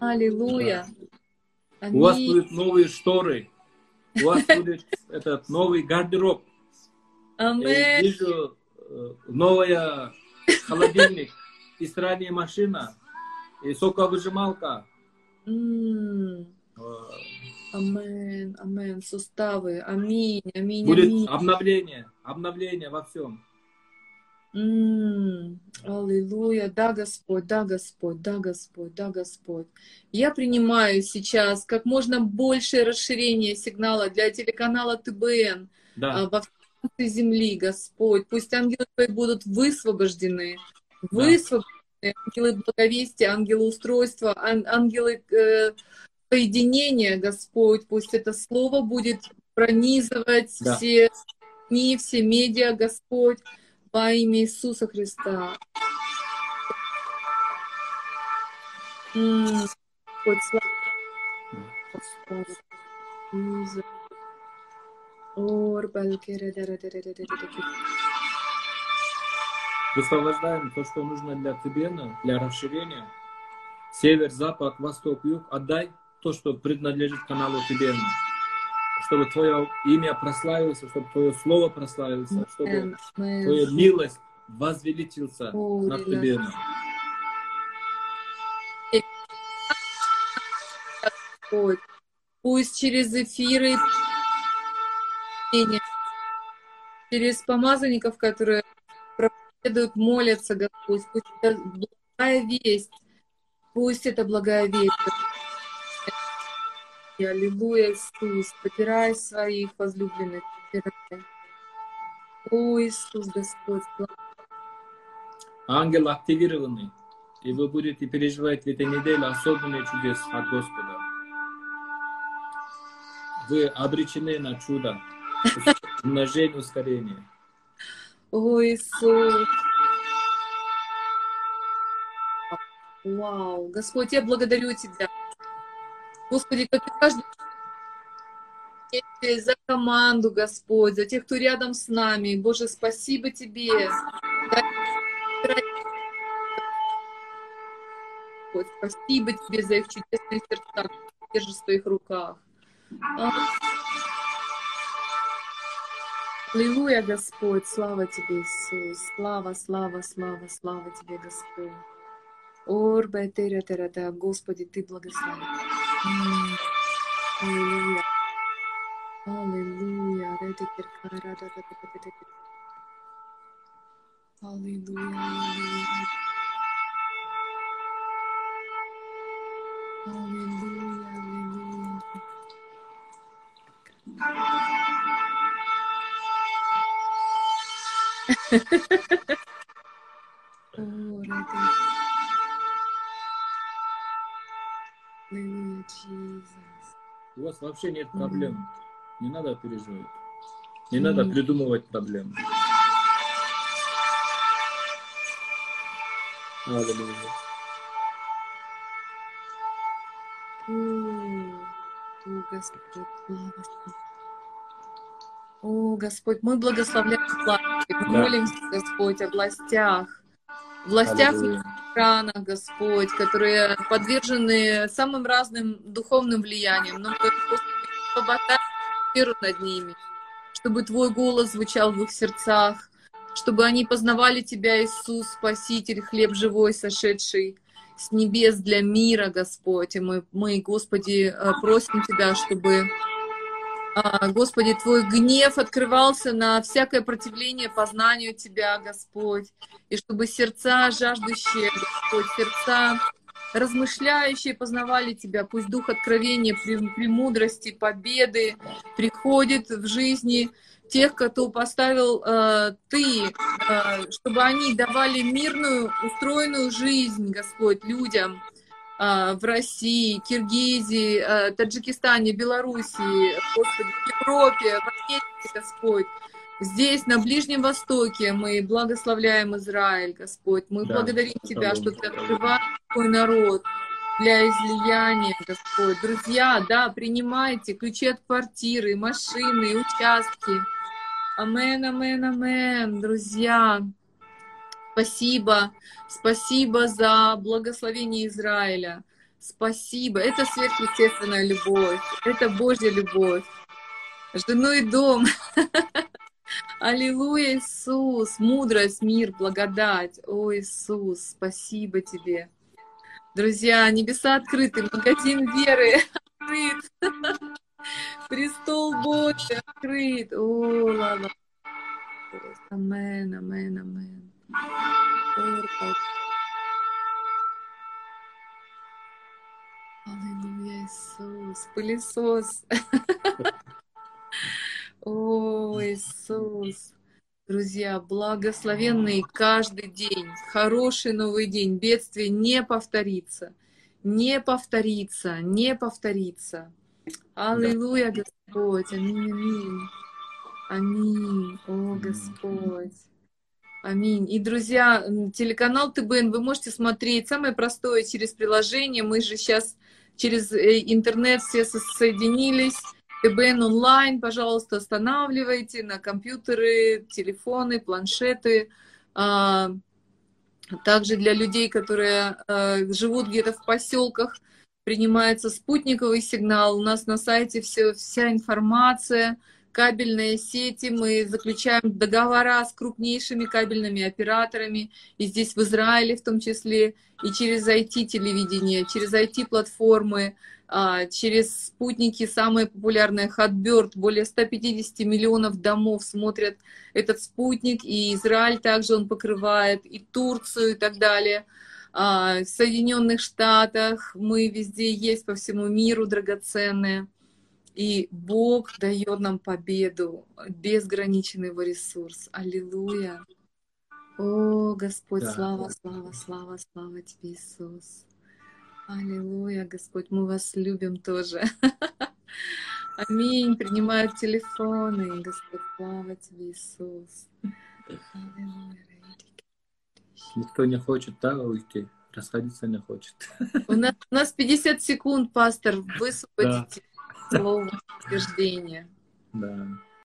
Аллилуйя. Да. У вас будут новые шторы, у вас будет этот новый гардероб. Аминь. Я вижу новая холодильник и стиральная машина и соковыжималка. Mm. Амен, амен, суставы, аминь, аминь, Будет аминь. обновление, обновление во всем. М-м, аллилуйя, да, Господь, да, Господь, да, Господь, да, Господь. Я принимаю сейчас как можно большее расширение сигнала для телеканала ТБН да. а, во всей земли, Господь. Пусть ангелы Твои будут высвобождены, высвобождены, да. ангелы благовестия, ангелы устройства, ан- ангелы э, соединения, Господь. Пусть это слово будет пронизывать да. все СМИ, все медиа, Господь во имя Иисуса Христа. Господь, слава Высвобождаем то, что нужно для Тибена, для расширения. Север, запад, восток, юг. Отдай то, что принадлежит каналу Тибена чтобы Твое имя прославился, чтобы Твое Слово прославилось, чтобы Твоя милость возвеличился над Тебе. Пусть через эфиры, через помазанников, которые проповедуют, молятся, Господь, пусть это благая весть, пусть это благая весть, Аллилуйя, Иисус, потирай своих возлюбленных, потирай. О, Иисус, Господь, Ангел активированный, и вы будете переживать в этой неделе особенные чудеса от Господа. Вы обречены на чудо, умножение, ускорение. О, Иисус. Вау, Господь, я благодарю Тебя. Господи, как каждый за команду, Господь, за тех, кто рядом с нами. Боже, спасибо Тебе. Спасибо Тебе за их чудесные сердца, держишь в своих руках. Аллилуйя, Господь, слава Тебе, Иисус. Слава, слава, слава, слава Тебе, Господь. Орба, тера, тера, да, Господи, Ты благословен. Аллилуйя. Аллилуйя. Аллилуйя. Аллилуйя, У вас вообще нет проблем. Не надо переживать. Не надо придумывать проблемы. Аллилуйя. О, Господь, О, Господь, мы благословляем власти, мы молимся, Господь, о властях, властях в странах, Господь, которые подвержены самым разным духовным влияниям, но веру над ними, чтобы Твой голос звучал в их сердцах, чтобы они познавали Тебя, Иисус, Спаситель, хлеб живой, сошедший с небес для мира, Господь. И мы, мы Господи, э, просим Тебя, чтобы, Господи, Твой гнев открывался на всякое противление познанию Тебя, Господь. И чтобы сердца жаждущие, Господь, сердца размышляющие познавали Тебя. Пусть дух откровения, премудрости, победы приходит в жизни тех, кто поставил э, Ты, э, чтобы они давали мирную, устроенную жизнь, Господь, людям в России, Киргизии, э, Таджикистане, Белоруссии, Господи, в Европе, в Америке, Господь. Здесь, на Ближнем Востоке, мы благословляем Израиль, Господь. Мы да, благодарим Тебя, что Ты открываешь твой народ для излияния, Господь. Друзья, да, принимайте ключи от квартиры, машины, участки. Амен, амен, амен, друзья. Спасибо, спасибо за благословение Израиля. Спасибо. Это сверхъестественная любовь. Это Божья любовь. Жену и дом. Аллилуйя, Иисус. Мудрость, мир, благодать. О, Иисус, спасибо тебе. Друзья, небеса открыты, магазин веры открыт. Престол Божий открыт. О, лава. Амен, амен, амен. Аллилуйя, Иисус. Пылесос. О, Иисус. Друзья, благословенный каждый день, хороший новый день, бедствие не повторится, не повторится, не повторится. Аллилуйя, Господь. Аминь, аминь. Аминь. О, Господь. Аминь. И, друзья, телеканал ТБН вы можете смотреть. Самое простое через приложение. Мы же сейчас через э, интернет все соединились. ТБН онлайн, пожалуйста, останавливайте на компьютеры, телефоны, планшеты. А, также для людей, которые э, живут где-то в поселках, принимается спутниковый сигнал. У нас на сайте все, вся информация, кабельные сети. Мы заключаем договора с крупнейшими кабельными операторами, и здесь в Израиле в том числе, и через IT-телевидение, через IT-платформы, а, через спутники, самые популярные Hotbird, более 150 миллионов домов смотрят этот спутник, и Израиль также он покрывает, и Турцию и так далее – а, в Соединенных Штатах, мы везде есть по всему миру драгоценные. И Бог дает нам победу, безграничный его ресурс. Аллилуйя. О, Господь, да. слава, слава, слава, слава Тебе, Иисус. Аллилуйя, Господь, мы вас любим тоже. Аминь. Принимают телефоны. Господь, слава Тебе, Иисус. Аллилуйя. Никто не хочет, да, уйти? Расходиться не хочет. У нас, у нас 50 секунд, пастор, высвободите да. Слово утверждения. Да.